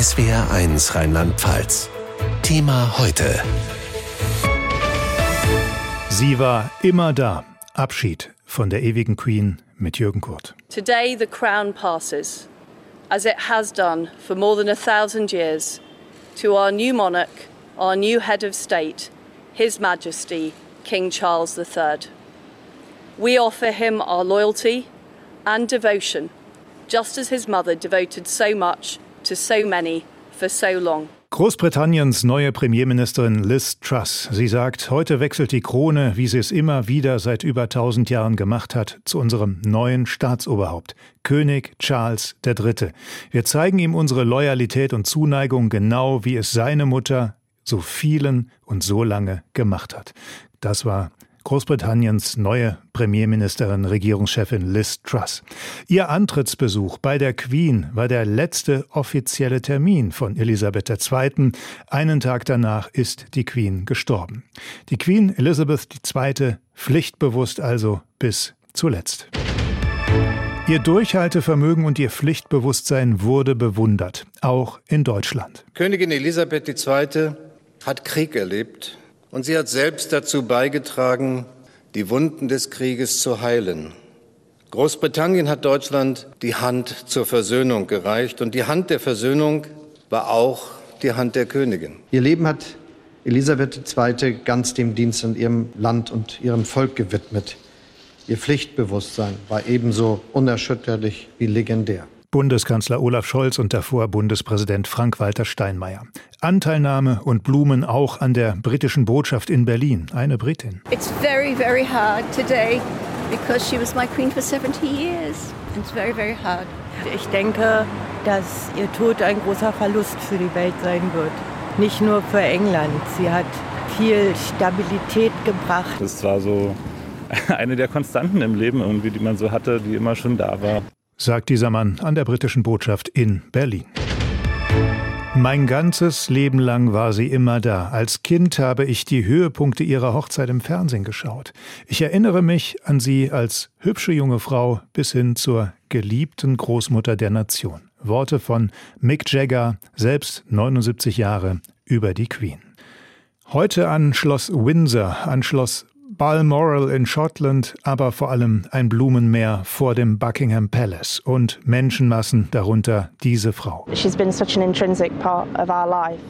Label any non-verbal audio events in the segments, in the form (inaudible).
SWR1 Rheinland-Pfalz. Thema heute. Sie war immer da. Abschied von der ewigen Queen mit Jürgen Kurt. Today the crown passes, as it has done for more than a thousand years, to our new monarch, our new head of state, His Majesty, King Charles III. We offer him our loyalty and devotion, just as his mother devoted so much to so many for so long. Großbritanniens neue Premierministerin Liz Truss. Sie sagt, heute wechselt die Krone, wie sie es immer wieder seit über tausend Jahren gemacht hat, zu unserem neuen Staatsoberhaupt, König Charles III. Wir zeigen ihm unsere Loyalität und Zuneigung genau, wie es seine Mutter so vielen und so lange gemacht hat. Das war Großbritanniens neue Premierministerin, Regierungschefin Liz Truss. Ihr Antrittsbesuch bei der Queen war der letzte offizielle Termin von Elisabeth II. Einen Tag danach ist die Queen gestorben. Die Queen Elizabeth II. pflichtbewusst also bis zuletzt. Ihr Durchhaltevermögen und ihr Pflichtbewusstsein wurde bewundert, auch in Deutschland. Königin Elisabeth II. hat Krieg erlebt und sie hat selbst dazu beigetragen, die Wunden des Krieges zu heilen. Großbritannien hat Deutschland die Hand zur Versöhnung gereicht und die Hand der Versöhnung war auch die Hand der Königin. Ihr Leben hat Elisabeth II. ganz dem Dienst an ihrem Land und ihrem Volk gewidmet. Ihr Pflichtbewusstsein war ebenso unerschütterlich wie legendär. Bundeskanzler Olaf Scholz und davor Bundespräsident Frank-Walter Steinmeier. Anteilnahme und Blumen auch an der britischen Botschaft in Berlin. Eine Britin. It's very, very hard today because she was my queen for 70 years. It's very, very hard. Ich denke, dass ihr Tod ein großer Verlust für die Welt sein wird. Nicht nur für England. Sie hat viel Stabilität gebracht. Das war so (laughs) eine der Konstanten im Leben, irgendwie, die man so hatte, die immer schon da war sagt dieser Mann an der britischen Botschaft in Berlin. Mein ganzes Leben lang war sie immer da. Als Kind habe ich die Höhepunkte ihrer Hochzeit im Fernsehen geschaut. Ich erinnere mich an sie als hübsche junge Frau bis hin zur geliebten Großmutter der Nation. Worte von Mick Jagger, selbst 79 Jahre, über die Queen. Heute an Schloss Windsor, an Schloss Balmoral in Schottland, aber vor allem ein Blumenmeer vor dem Buckingham Palace und Menschenmassen, darunter diese Frau.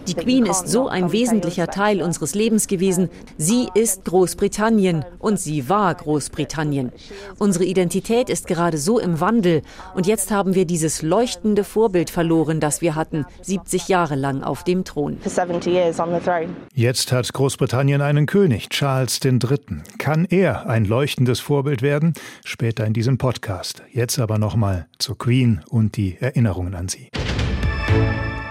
Die Queen ist so ein wesentlicher Teil unseres Lebens gewesen. Sie ist Großbritannien und sie war Großbritannien. Unsere Identität ist gerade so im Wandel und jetzt haben wir dieses leuchtende Vorbild verloren, das wir hatten, 70 Jahre lang auf dem Thron. Jetzt hat Großbritannien einen König, Charles III. Kann er ein leuchtendes Vorbild werden? Später in diesem Podcast. Jetzt aber nochmal zur Queen und die Erinnerungen an sie.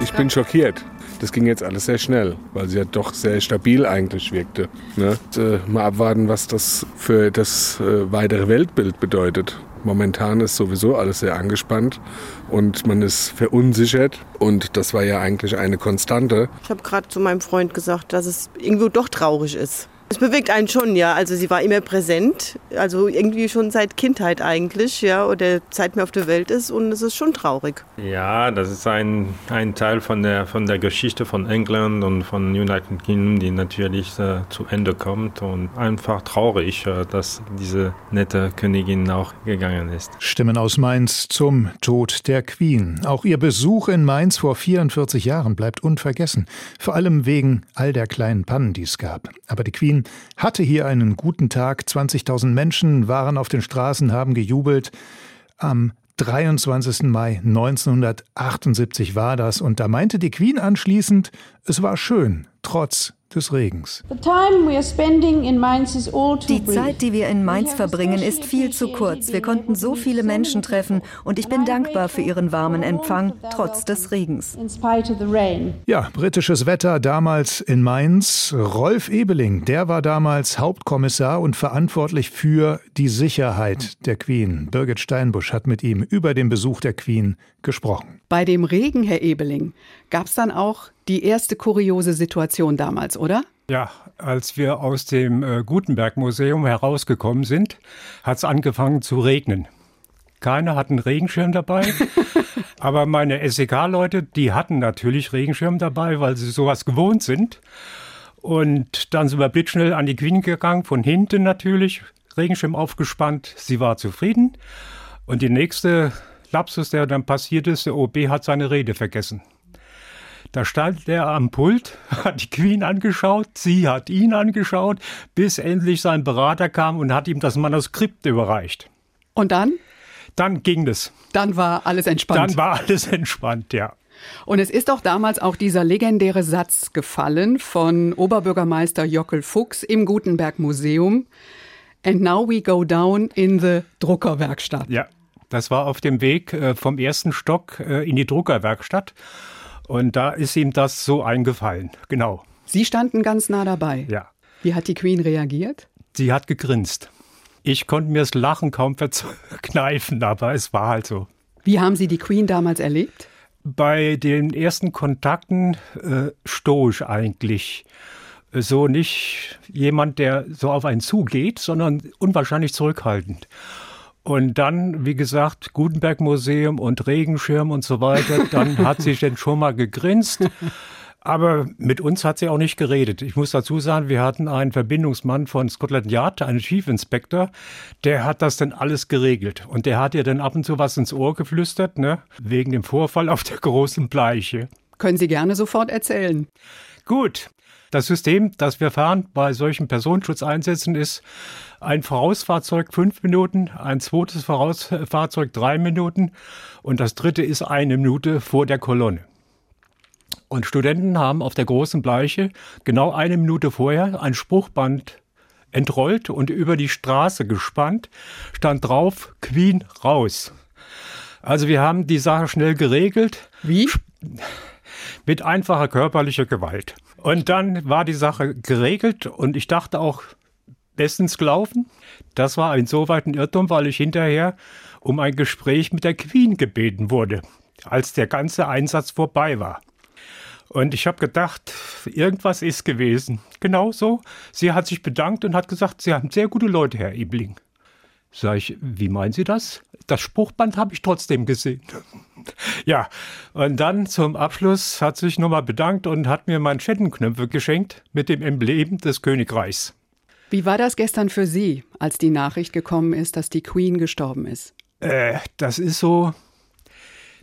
Ich bin schockiert. Das ging jetzt alles sehr schnell, weil sie ja doch sehr stabil eigentlich wirkte. Ne? Äh, mal abwarten, was das für das äh, weitere Weltbild bedeutet. Momentan ist sowieso alles sehr angespannt und man ist verunsichert. Und das war ja eigentlich eine Konstante. Ich habe gerade zu meinem Freund gesagt, dass es irgendwo doch traurig ist. Es bewegt einen schon, ja. Also sie war immer präsent, also irgendwie schon seit Kindheit eigentlich, ja, oder seit mir auf der Welt ist und es ist schon traurig. Ja, das ist ein, ein Teil von der, von der Geschichte von England und von United Kingdom, die natürlich äh, zu Ende kommt und einfach traurig, äh, dass diese nette Königin auch gegangen ist. Stimmen aus Mainz zum Tod der Queen. Auch ihr Besuch in Mainz vor 44 Jahren bleibt unvergessen, vor allem wegen all der kleinen Pannen, die es gab. Aber die Queen hatte hier einen guten Tag. 20.000 Menschen waren auf den Straßen, haben gejubelt. Am 23. Mai 1978 war das und da meinte die Queen anschließend, es war schön, trotz des Regens. Die Zeit, die wir in Mainz verbringen, ist viel zu kurz. Wir konnten so viele Menschen treffen und ich bin dankbar für Ihren warmen Empfang, trotz des Regens. Ja, britisches Wetter damals in Mainz. Rolf Ebeling, der war damals Hauptkommissar und verantwortlich für die Sicherheit der Queen. Birgit Steinbusch hat mit ihm über den Besuch der Queen gesprochen. Bei dem Regen, Herr Ebeling, gab es dann auch die erste kuriose Situation damals, oder? Ja, als wir aus dem äh, Gutenberg-Museum herausgekommen sind, hat es angefangen zu regnen. Keiner hat einen Regenschirm dabei. (laughs) Aber meine SEK-Leute, die hatten natürlich Regenschirm dabei, weil sie sowas gewohnt sind. Und dann sind wir blitzschnell an die Queen gegangen, von hinten natürlich, Regenschirm aufgespannt. Sie war zufrieden. Und die nächste Lapsus, der dann passiert ist, der OB hat seine Rede vergessen. Da stand er am Pult, (laughs) hat die Queen angeschaut, sie hat ihn angeschaut, bis endlich sein Berater kam und hat ihm das Manuskript überreicht. Und dann? Dann ging es. Dann war alles entspannt. Dann war alles entspannt, ja. Und es ist auch damals auch dieser legendäre Satz gefallen von Oberbürgermeister Jockel Fuchs im Gutenberg Museum. And now we go down in the Druckerwerkstatt. Ja, das war auf dem Weg äh, vom ersten Stock äh, in die Druckerwerkstatt. Und da ist ihm das so eingefallen. Genau. Sie standen ganz nah dabei. Ja. Wie hat die Queen reagiert? Sie hat gegrinst. Ich konnte mir das Lachen kaum verkneifen, aber es war halt so. Wie haben Sie die Queen damals erlebt? Bei den ersten Kontakten äh, stoisch eigentlich. So nicht jemand, der so auf einen zugeht, sondern unwahrscheinlich zurückhaltend. Und dann, wie gesagt, Gutenberg Museum und Regenschirm und so weiter, dann hat sie dann schon mal gegrinst. Aber mit uns hat sie auch nicht geredet. Ich muss dazu sagen, wir hatten einen Verbindungsmann von Scotland Yard, einen Chief Inspector, der hat das dann alles geregelt. Und der hat ihr dann ab und zu was ins Ohr geflüstert, ne? Wegen dem Vorfall auf der großen Bleiche. Können Sie gerne sofort erzählen. Gut. Das System, das wir fahren bei solchen Personenschutzeinsätzen, ist ein Vorausfahrzeug fünf Minuten, ein zweites Vorausfahrzeug drei Minuten und das dritte ist eine Minute vor der Kolonne. Und Studenten haben auf der großen Bleiche genau eine Minute vorher ein Spruchband entrollt und über die Straße gespannt, stand drauf Queen raus. Also wir haben die Sache schnell geregelt. Wie? Mit einfacher körperlicher Gewalt. Und dann war die Sache geregelt und ich dachte auch, bestens gelaufen. Das war insoweit ein Irrtum, weil ich hinterher um ein Gespräch mit der Queen gebeten wurde, als der ganze Einsatz vorbei war. Und ich habe gedacht, irgendwas ist gewesen. Genau so. Sie hat sich bedankt und hat gesagt, Sie haben sehr gute Leute, Herr Ebling. Sag ich, wie meinen Sie das? Das Spruchband habe ich trotzdem gesehen. ja, und dann zum Abschluss hat sich nochmal bedankt und hat mir Manschettenknöpfe geschenkt mit dem Emblem des Königreichs. Wie war das gestern für Sie, als die Nachricht gekommen ist, dass die Queen gestorben ist? Äh, das ist so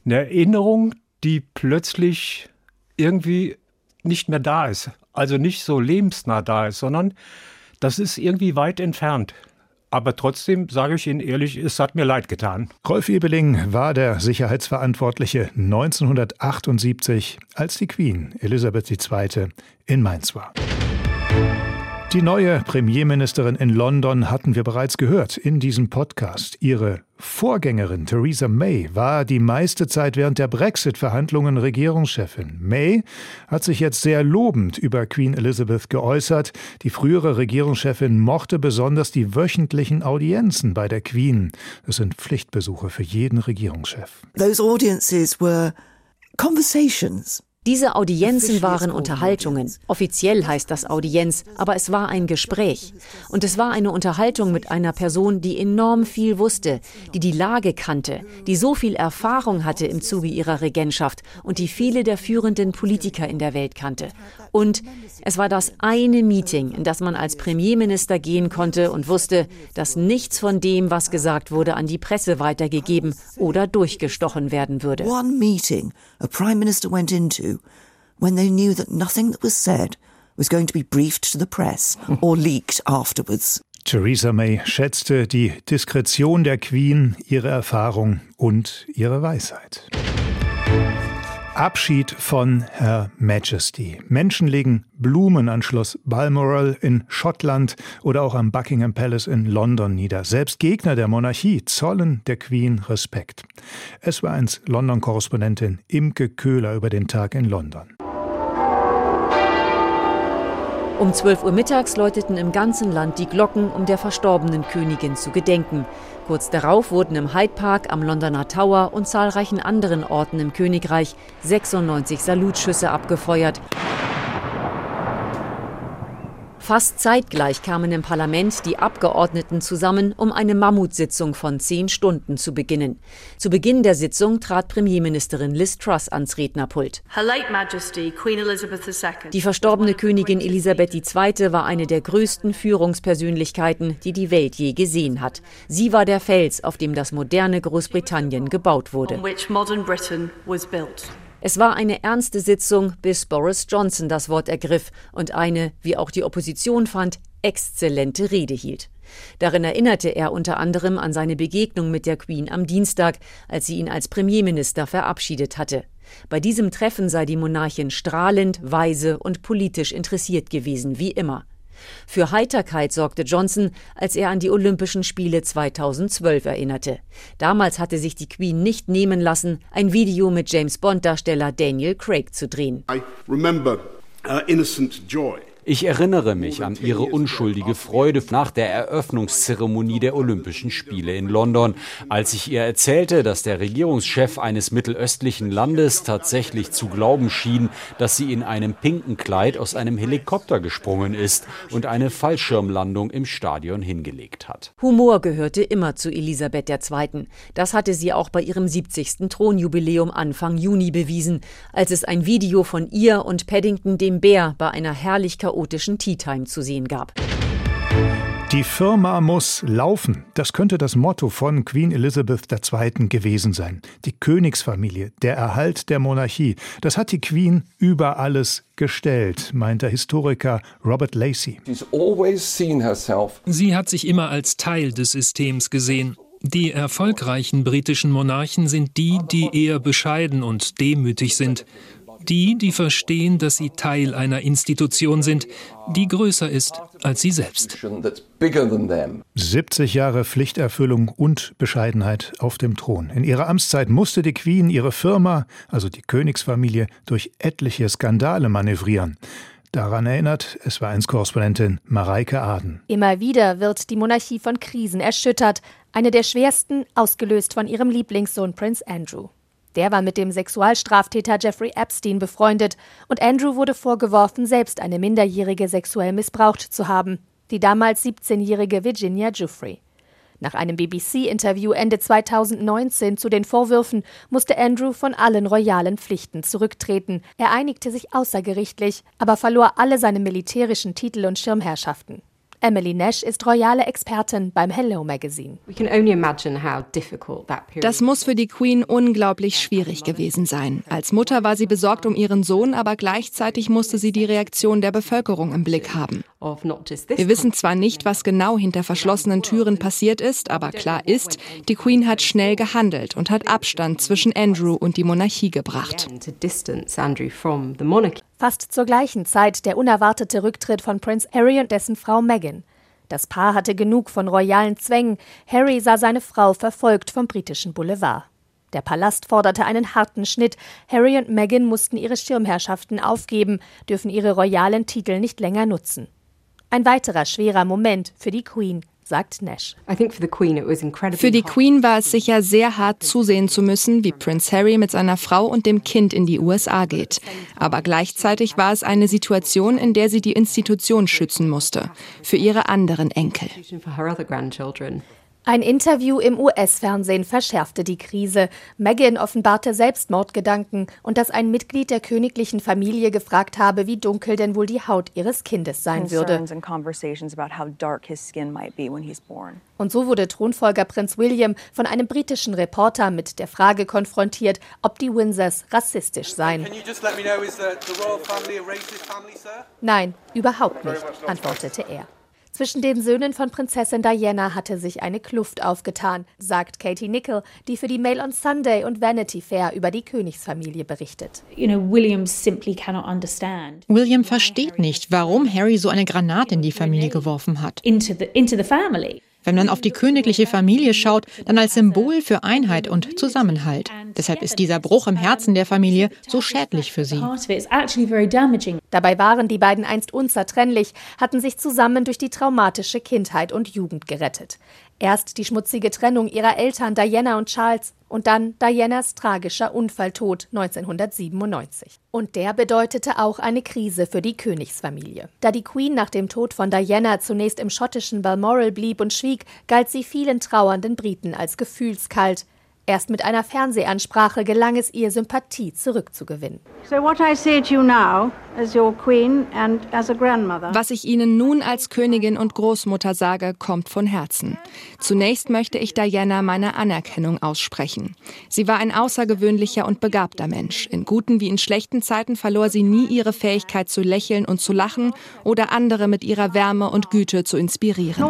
eine Erinnerung, die plötzlich irgendwie nicht mehr da ist. Also nicht so lebensnah da ist, sondern das ist irgendwie weit entfernt. Aber trotzdem sage ich Ihnen ehrlich, es hat mir leid getan. Rolf Ebeling war der Sicherheitsverantwortliche 1978, als die Queen Elisabeth II. in Mainz war. Die neue Premierministerin in London hatten wir bereits gehört in diesem Podcast. Ihre Vorgängerin Theresa May war die meiste Zeit während der Brexit-Verhandlungen Regierungschefin. May hat sich jetzt sehr lobend über Queen Elizabeth geäußert. Die frühere Regierungschefin mochte besonders die wöchentlichen Audienzen bei der Queen. Das sind Pflichtbesuche für jeden Regierungschef. Those audiences were conversations diese Audienzen waren Unterhaltungen. Offiziell heißt das Audienz, aber es war ein Gespräch. Und es war eine Unterhaltung mit einer Person, die enorm viel wusste, die die Lage kannte, die so viel Erfahrung hatte im Zuge ihrer Regentschaft und die viele der führenden Politiker in der Welt kannte. Und es war das eine Meeting, in das man als Premierminister gehen konnte und wusste, dass nichts von dem, was gesagt wurde, an die Presse weitergegeben oder durchgestochen werden würde. One meeting a prime minister went into when they knew that nothing that was said was going to be briefed to the press or (laughs) leaked afterwards. Theresa May schätzte die Diskretion der Queen, ihre Erfahrung und ihre Weisheit. Abschied von Her Majesty. Menschen legen Blumen an Schloss Balmoral in Schottland oder auch am Buckingham Palace in London nieder. Selbst Gegner der Monarchie zollen der Queen Respekt. Es war eins London-Korrespondentin Imke Köhler über den Tag in London. Um 12 Uhr mittags läuteten im ganzen Land die Glocken, um der verstorbenen Königin zu gedenken. Kurz darauf wurden im Hyde Park, am Londoner Tower und zahlreichen anderen Orten im Königreich 96 Salutschüsse abgefeuert. Fast zeitgleich kamen im Parlament die Abgeordneten zusammen, um eine Mammutsitzung von zehn Stunden zu beginnen. Zu Beginn der Sitzung trat Premierministerin Liz Truss ans Rednerpult. Die verstorbene Königin Elisabeth II. war eine der größten Führungspersönlichkeiten, die die Welt je gesehen hat. Sie war der Fels, auf dem das moderne Großbritannien gebaut wurde. Es war eine ernste Sitzung, bis Boris Johnson das Wort ergriff und eine, wie auch die Opposition fand, exzellente Rede hielt. Darin erinnerte er unter anderem an seine Begegnung mit der Queen am Dienstag, als sie ihn als Premierminister verabschiedet hatte. Bei diesem Treffen sei die Monarchin strahlend, weise und politisch interessiert gewesen, wie immer. Für Heiterkeit sorgte Johnson, als er an die Olympischen Spiele 2012 erinnerte. Damals hatte sich die Queen nicht nehmen lassen, ein Video mit James Bond-Darsteller Daniel Craig zu drehen. I remember uh, innocent joy. Ich erinnere mich an ihre unschuldige Freude nach der Eröffnungszeremonie der Olympischen Spiele in London, als ich ihr erzählte, dass der Regierungschef eines mittelöstlichen Landes tatsächlich zu glauben schien, dass sie in einem pinken Kleid aus einem Helikopter gesprungen ist und eine Fallschirmlandung im Stadion hingelegt hat. Humor gehörte immer zu Elisabeth II. Das hatte sie auch bei ihrem 70. Thronjubiläum Anfang Juni bewiesen, als es ein Video von ihr und Paddington dem Bär bei einer herrlich chaotischen Tea Time zu sehen gab. Die Firma muss laufen. Das könnte das Motto von Queen Elizabeth II. gewesen sein. Die Königsfamilie, der Erhalt der Monarchie, das hat die Queen über alles gestellt, meint der Historiker Robert Lacey. Sie hat sich immer als Teil des Systems gesehen. Die erfolgreichen britischen Monarchen sind die, die eher bescheiden und demütig sind. Die, die verstehen, dass sie Teil einer Institution sind, die größer ist als sie selbst. 70 Jahre Pflichterfüllung und Bescheidenheit auf dem Thron. In ihrer Amtszeit musste die Queen ihre Firma, also die Königsfamilie, durch etliche Skandale manövrieren. Daran erinnert es war eins Korrespondentin Mareike Aden. Immer wieder wird die Monarchie von Krisen erschüttert, eine der schwersten ausgelöst von ihrem Lieblingssohn Prinz Andrew. Der war mit dem Sexualstraftäter Jeffrey Epstein befreundet und Andrew wurde vorgeworfen, selbst eine Minderjährige sexuell missbraucht zu haben, die damals 17-jährige Virginia Giuffre. Nach einem BBC-Interview Ende 2019 zu den Vorwürfen musste Andrew von allen royalen Pflichten zurücktreten. Er einigte sich außergerichtlich, aber verlor alle seine militärischen Titel und Schirmherrschaften. Emily Nash ist royale Expertin beim Hello Magazine. Das muss für die Queen unglaublich schwierig gewesen sein. Als Mutter war sie besorgt um ihren Sohn, aber gleichzeitig musste sie die Reaktion der Bevölkerung im Blick haben. Wir wissen zwar nicht, was genau hinter verschlossenen Türen passiert ist, aber klar ist, die Queen hat schnell gehandelt und hat Abstand zwischen Andrew und die Monarchie gebracht. Fast zur gleichen Zeit der unerwartete Rücktritt von Prince Harry und dessen Frau Meghan. Das Paar hatte genug von royalen Zwängen. Harry sah seine Frau verfolgt vom britischen Boulevard. Der Palast forderte einen harten Schnitt. Harry und Meghan mussten ihre Schirmherrschaften aufgeben, dürfen ihre royalen Titel nicht länger nutzen. Ein weiterer schwerer Moment für die Queen sagt Nash. Für die Queen war es sicher sehr hart zusehen zu müssen, wie Prince Harry mit seiner Frau und dem Kind in die USA geht. Aber gleichzeitig war es eine Situation, in der sie die Institution schützen musste, für ihre anderen Enkel. Ein Interview im US-Fernsehen verschärfte die Krise. Meghan offenbarte Selbstmordgedanken und dass ein Mitglied der königlichen Familie gefragt habe, wie dunkel denn wohl die Haut ihres Kindes sein würde. Und so wurde Thronfolger Prinz William von einem britischen Reporter mit der Frage konfrontiert, ob die Windsors rassistisch seien. Nein, überhaupt nicht, antwortete er. Zwischen den Söhnen von Prinzessin Diana hatte sich eine Kluft aufgetan, sagt Katie Nickel, die für die Mail on Sunday und Vanity Fair über die Königsfamilie berichtet. William versteht nicht, warum Harry so eine Granate in die Familie geworfen hat. Wenn man auf die königliche Familie schaut, dann als Symbol für Einheit und Zusammenhalt. Deshalb ist dieser Bruch im Herzen der Familie so schädlich für sie. Dabei waren die beiden einst unzertrennlich, hatten sich zusammen durch die traumatische Kindheit und Jugend gerettet. Erst die schmutzige Trennung ihrer Eltern Diana und Charles, Und dann Dianas tragischer Unfalltod 1997. Und der bedeutete auch eine Krise für die Königsfamilie. Da die Queen nach dem Tod von Diana zunächst im schottischen Balmoral blieb und schwieg, galt sie vielen trauernden Briten als gefühlskalt. Erst mit einer Fernsehansprache gelang es ihr, Sympathie zurückzugewinnen. Was ich Ihnen nun als Königin und Großmutter sage, kommt von Herzen. Zunächst möchte ich Diana meine Anerkennung aussprechen. Sie war ein außergewöhnlicher und begabter Mensch. In guten wie in schlechten Zeiten verlor sie nie ihre Fähigkeit zu lächeln und zu lachen oder andere mit ihrer Wärme und Güte zu inspirieren.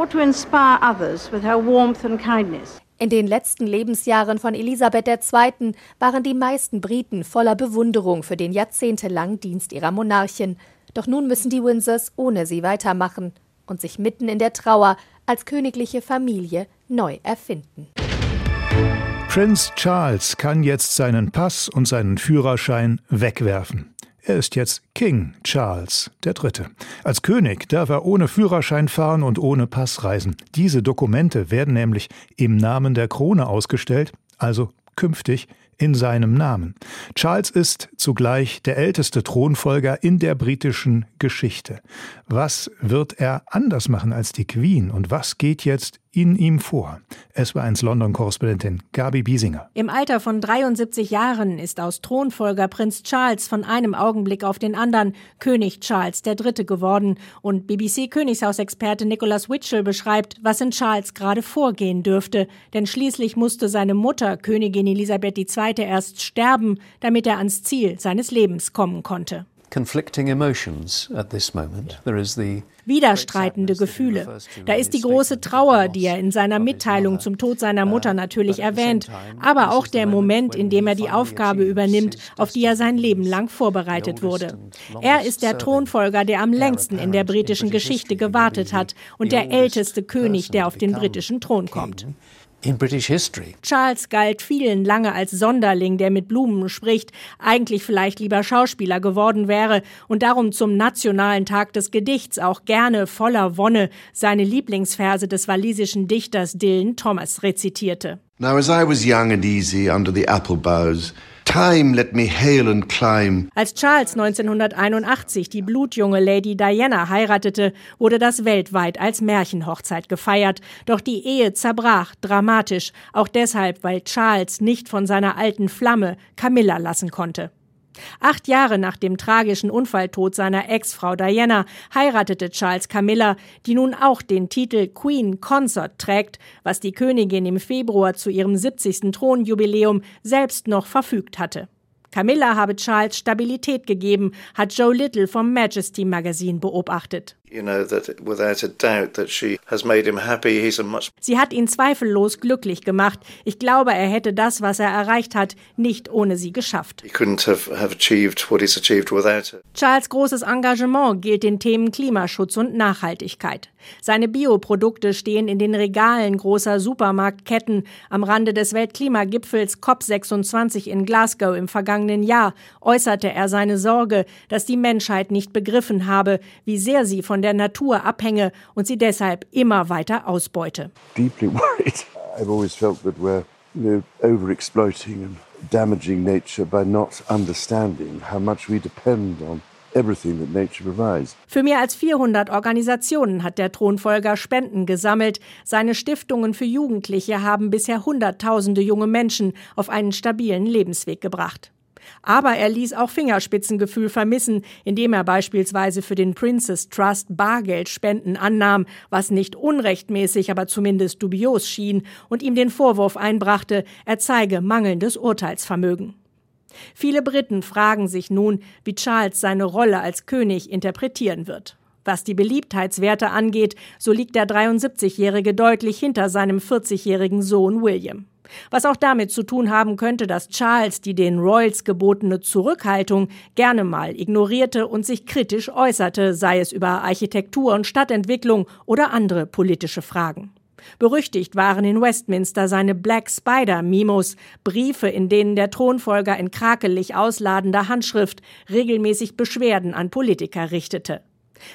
In den letzten Lebensjahren von Elisabeth II. waren die meisten Briten voller Bewunderung für den jahrzehntelangen Dienst ihrer Monarchin. Doch nun müssen die Windsors ohne sie weitermachen und sich mitten in der Trauer als königliche Familie neu erfinden. Prinz Charles kann jetzt seinen Pass und seinen Führerschein wegwerfen. Er ist jetzt King Charles III. Als König darf er ohne Führerschein fahren und ohne Pass reisen. Diese Dokumente werden nämlich im Namen der Krone ausgestellt, also künftig in seinem Namen. Charles ist zugleich der älteste Thronfolger in der britischen Geschichte. Was wird er anders machen als die Queen und was geht jetzt in ihm vor? Es war eins London-Korrespondentin Gabi Biesinger. Im Alter von 73 Jahren ist aus Thronfolger Prinz Charles von einem Augenblick auf den anderen König Charles III. geworden. Und BBC-Königshausexperte Nicholas Witchell beschreibt, was in Charles gerade vorgehen dürfte. Denn schließlich musste seine Mutter, Königin Elisabeth II., erst sterben, damit er ans Ziel seines Lebens kommen konnte conflicting emotions at this moment. There is the Widerstreitende Gefühle. Da ist die große Trauer, die er in seiner Mitteilung zum Tod seiner Mutter natürlich erwähnt, aber auch der Moment, in dem er die Aufgabe übernimmt, auf die er sein Leben lang vorbereitet wurde. Er ist der Thronfolger, der am längsten in der britischen Geschichte gewartet hat und der älteste König, der auf den britischen Thron kommt. Charles galt vielen lange als Sonderling, der mit Blumen spricht, eigentlich vielleicht lieber Schauspieler geworden wäre und darum zum nationalen Tag des Gedichts auch gerne voller Wonne seine Lieblingsverse des walisischen Dichters Dylan Thomas rezitierte. Now as I was young and easy under the apple boughs Time let me hail and climb. Als Charles 1981 die blutjunge Lady Diana heiratete, wurde das weltweit als Märchenhochzeit gefeiert. Doch die Ehe zerbrach dramatisch, auch deshalb, weil Charles nicht von seiner alten Flamme Camilla lassen konnte. Acht Jahre nach dem tragischen Unfalltod seiner Ex-Frau Diana heiratete Charles Camilla, die nun auch den Titel Queen Consort trägt, was die Königin im Februar zu ihrem 70. Thronjubiläum selbst noch verfügt hatte. Camilla habe Charles Stabilität gegeben, hat Joe Little vom Majesty Magazine beobachtet. Sie hat ihn zweifellos glücklich gemacht. Ich glaube, er hätte das, was er erreicht hat, nicht ohne sie geschafft. Charles großes Engagement gilt den Themen Klimaschutz und Nachhaltigkeit. Seine Bioprodukte stehen in den Regalen großer Supermarktketten. Am Rande des Weltklimagipfels COP26 in Glasgow im vergangenen Jahr äußerte er seine Sorge, dass die Menschheit nicht begriffen habe, wie sehr sie von der Natur abhänge und sie deshalb immer weiter ausbeute. Deeply worried. I've always felt that we're you know, overexploiting and damaging nature by not understanding how much we depend on für mehr als 400 Organisationen hat der Thronfolger Spenden gesammelt. Seine Stiftungen für Jugendliche haben bisher Hunderttausende junge Menschen auf einen stabilen Lebensweg gebracht. Aber er ließ auch Fingerspitzengefühl vermissen, indem er beispielsweise für den Princess Trust Bargeldspenden annahm, was nicht unrechtmäßig, aber zumindest dubios schien und ihm den Vorwurf einbrachte, er zeige mangelndes Urteilsvermögen. Viele Briten fragen sich nun, wie Charles seine Rolle als König interpretieren wird. Was die Beliebtheitswerte angeht, so liegt der 73-Jährige deutlich hinter seinem 40-jährigen Sohn William. Was auch damit zu tun haben könnte, dass Charles die den Royals gebotene Zurückhaltung gerne mal ignorierte und sich kritisch äußerte, sei es über Architektur und Stadtentwicklung oder andere politische Fragen. Berüchtigt waren in Westminster seine Black Spider Mimos, Briefe, in denen der Thronfolger in krakelig ausladender Handschrift regelmäßig Beschwerden an Politiker richtete.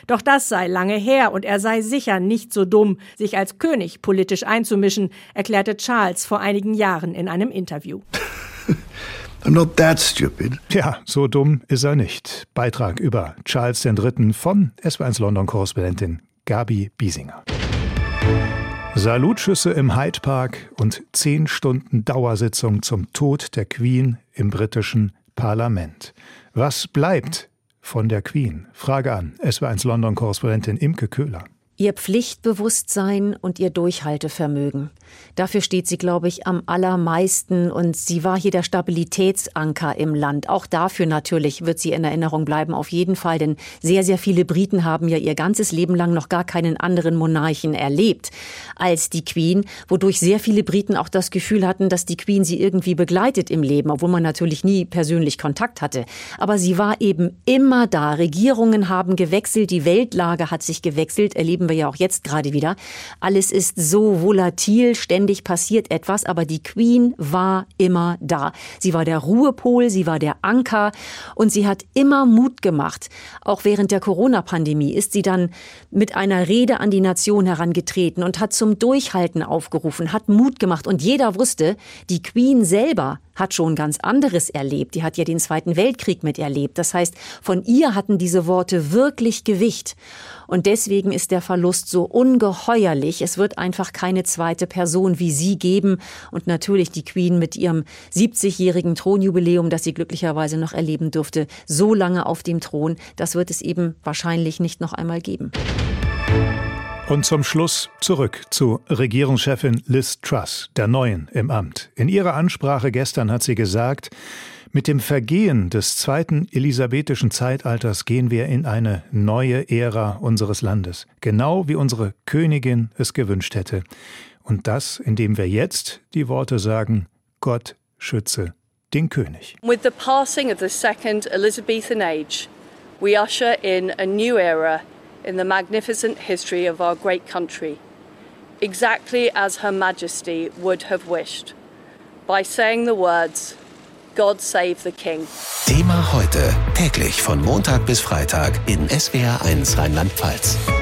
Doch das sei lange her und er sei sicher nicht so dumm, sich als König politisch einzumischen, erklärte Charles vor einigen Jahren in einem Interview. (laughs) I'm not that stupid. Ja, so dumm ist er nicht. Beitrag über Charles III. von SW1 London-Korrespondentin Gabi Biesinger. Salutschüsse im Hyde Park und zehn Stunden Dauersitzung zum Tod der Queen im britischen Parlament. Was bleibt von der Queen? Frage an SW1 London-Korrespondentin Imke Köhler. Ihr Pflichtbewusstsein und ihr Durchhaltevermögen. Dafür steht sie, glaube ich, am allermeisten und sie war hier der Stabilitätsanker im Land. Auch dafür natürlich wird sie in Erinnerung bleiben, auf jeden Fall, denn sehr, sehr viele Briten haben ja ihr ganzes Leben lang noch gar keinen anderen Monarchen erlebt als die Queen, wodurch sehr viele Briten auch das Gefühl hatten, dass die Queen sie irgendwie begleitet im Leben, obwohl man natürlich nie persönlich Kontakt hatte. Aber sie war eben immer da. Regierungen haben gewechselt, die Weltlage hat sich gewechselt, erleben wir ja auch jetzt gerade wieder. Alles ist so volatil, ständig passiert etwas, aber die Queen war immer da. Sie war der Ruhepol, sie war der Anker und sie hat immer Mut gemacht. Auch während der Corona-Pandemie ist sie dann mit einer Rede an die Nation herangetreten und hat zum Durchhalten aufgerufen, hat Mut gemacht und jeder wusste, die Queen selber hat schon ganz anderes erlebt. Die hat ja den Zweiten Weltkrieg miterlebt. Das heißt, von ihr hatten diese Worte wirklich Gewicht. Und deswegen ist der Verlust so ungeheuerlich. Es wird einfach keine zweite Person wie sie geben. Und natürlich die Queen mit ihrem 70-jährigen Thronjubiläum, das sie glücklicherweise noch erleben durfte, so lange auf dem Thron. Das wird es eben wahrscheinlich nicht noch einmal geben. Und zum Schluss zurück zu Regierungschefin Liz Truss, der Neuen im Amt. In ihrer Ansprache gestern hat sie gesagt, mit dem Vergehen des zweiten elisabethischen Zeitalters gehen wir in eine neue Ära unseres Landes, genau wie unsere Königin es gewünscht hätte. Und das, indem wir jetzt die Worte sagen, Gott schütze den König. With the passing of the second Elizabethan age, we usher in a new era in the magnificent history of our great country, exactly as Her Majesty would have wished, by saying the words, God save the King. Thema heute, täglich von Montag bis Freitag in SWR1 Rheinland-Pfalz.